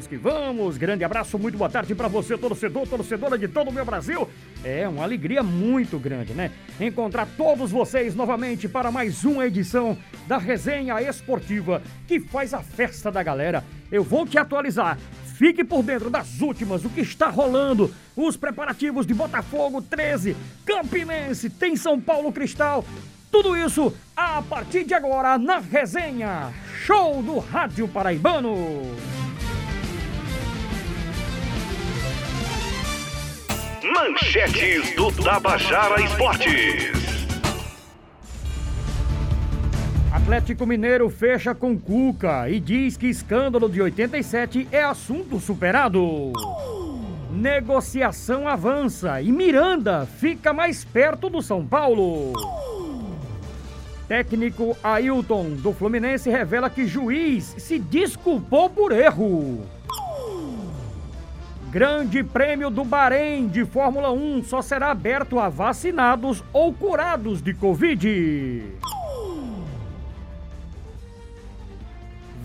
vamos que vamos. Grande abraço, muito boa tarde para você, torcedor, torcedora de todo o meu Brasil. É uma alegria muito grande, né? Encontrar todos vocês novamente para mais uma edição da resenha esportiva que faz a festa da galera. Eu vou te atualizar. Fique por dentro das últimas, o que está rolando, os preparativos de Botafogo 13, Campinense, tem São Paulo Cristal. Tudo isso a partir de agora na resenha Show do Rádio Paraibano. Manchetes do Tabajara Esportes. Atlético Mineiro fecha com Cuca e diz que escândalo de 87 é assunto superado. Negociação avança e Miranda fica mais perto do São Paulo. Técnico Ailton do Fluminense revela que juiz se desculpou por erro. Grande Prêmio do Bahrein de Fórmula 1 só será aberto a vacinados ou curados de Covid.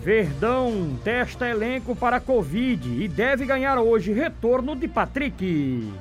Verdão testa elenco para Covid e deve ganhar hoje retorno de Patrick.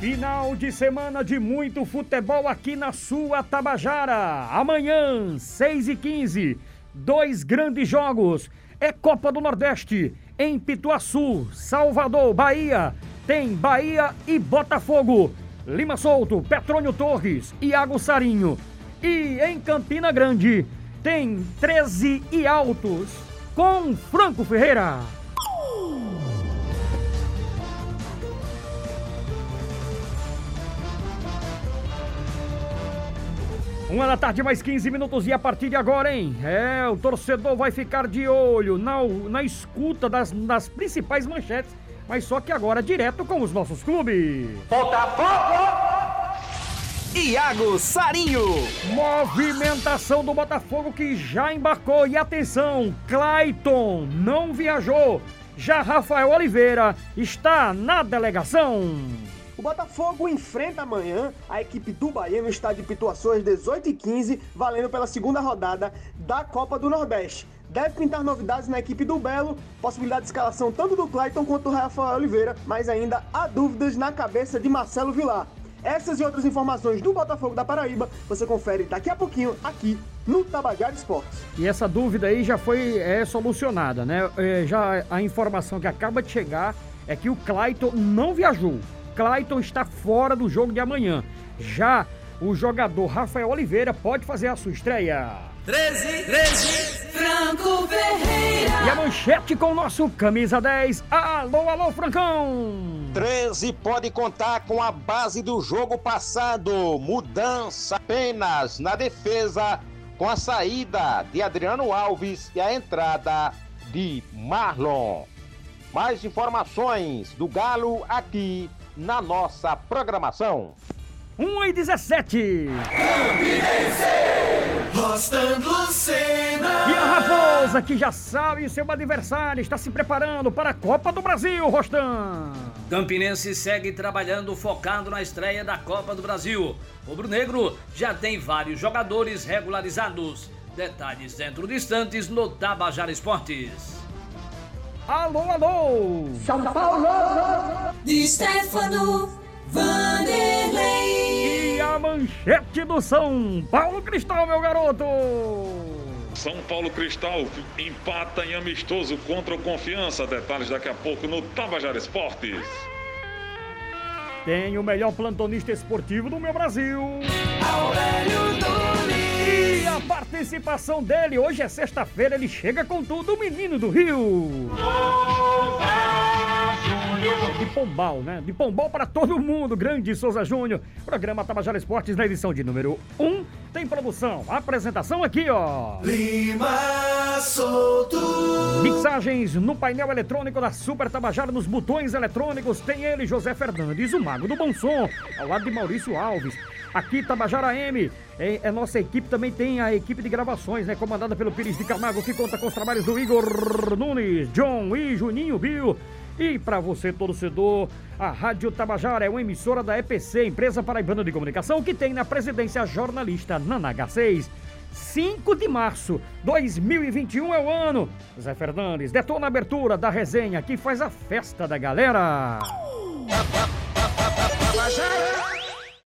Final de semana de muito futebol aqui na sua Tabajara. Amanhã, 6 e 15 dois grandes jogos. É Copa do Nordeste, em Pituaçu, Salvador, Bahia. Tem Bahia e Botafogo. Lima Solto, Petrônio Torres, Iago Sarinho. E em Campina Grande, tem 13 e Altos, com Franco Ferreira. Uma da tarde, mais 15 minutos e a partir de agora, hein? É, o torcedor vai ficar de olho na, na escuta das, das principais manchetes, mas só que agora direto com os nossos clubes. Botafogo! Iago Sarinho. Movimentação do Botafogo que já embarcou. E atenção, Clayton não viajou. Já Rafael Oliveira está na delegação. O Botafogo enfrenta amanhã a equipe do Bahia no estádio Pituaçu às 18h15, valendo pela segunda rodada da Copa do Nordeste. Deve pintar novidades na equipe do Belo, possibilidade de escalação tanto do Clayton quanto do Rafael Oliveira, mas ainda há dúvidas na cabeça de Marcelo Vilar. Essas e outras informações do Botafogo da Paraíba você confere daqui a pouquinho aqui no Tabajara Esportes. E essa dúvida aí já foi é, solucionada, né? É, já a informação que acaba de chegar é que o Clayton não viajou. Clayton está fora do jogo de amanhã. Já o jogador Rafael Oliveira pode fazer a sua estreia. 13, 13, Franco Ferreira. E a manchete com o nosso camisa 10. Alô, alô, Francão. 13 pode contar com a base do jogo passado. Mudança apenas na defesa com a saída de Adriano Alves e a entrada de Marlon. Mais informações do Galo aqui na nossa programação. 1 e 17. Rostando Lucena. E a Raposa, que já sabe seu adversário, está se preparando para a Copa do Brasil, Rostan. Campinense segue trabalhando focado na estreia da Copa do Brasil. O Rubro Negro já tem vários jogadores regularizados. Detalhes dentro de instantes no Tabajara Esportes. Alô, alô. São Paulo! Di Stefano, Vanderlei. E a manchete do São Paulo Cristal, meu garoto. São Paulo Cristal empata em amistoso contra o Confiança. Detalhes daqui a pouco no Tabajara Esportes. Tem o melhor plantonista esportivo do meu Brasil. Aurélio participação dele, hoje é sexta-feira, ele chega com tudo, o menino do Rio. De Pombal, né? De Pombal para todo mundo, grande Souza Júnior. Programa Tabajara Esportes na edição de número 1. Tem produção, apresentação aqui, ó. Lima Solto. Mixagens no painel eletrônico da Super Tabajara, nos botões eletrônicos, tem ele, José Fernandes, o Mago do Bom Som, ao lado de Maurício Alves. Aqui, Tabajara M, é, é nossa equipe, também tem a equipe de gravações, né? Comandada pelo Pires de Camargo, que conta com os trabalhos do Igor Nunes, John e Juninho Bill. E para você, torcedor, a Rádio Tabajara é uma emissora da EPC, Empresa Paraibana de Comunicação, que tem na presidência a jornalista Nana H6. 5 de março 2021 é o ano. Zé Fernandes detona a abertura da resenha que faz a festa da galera. Tabajara!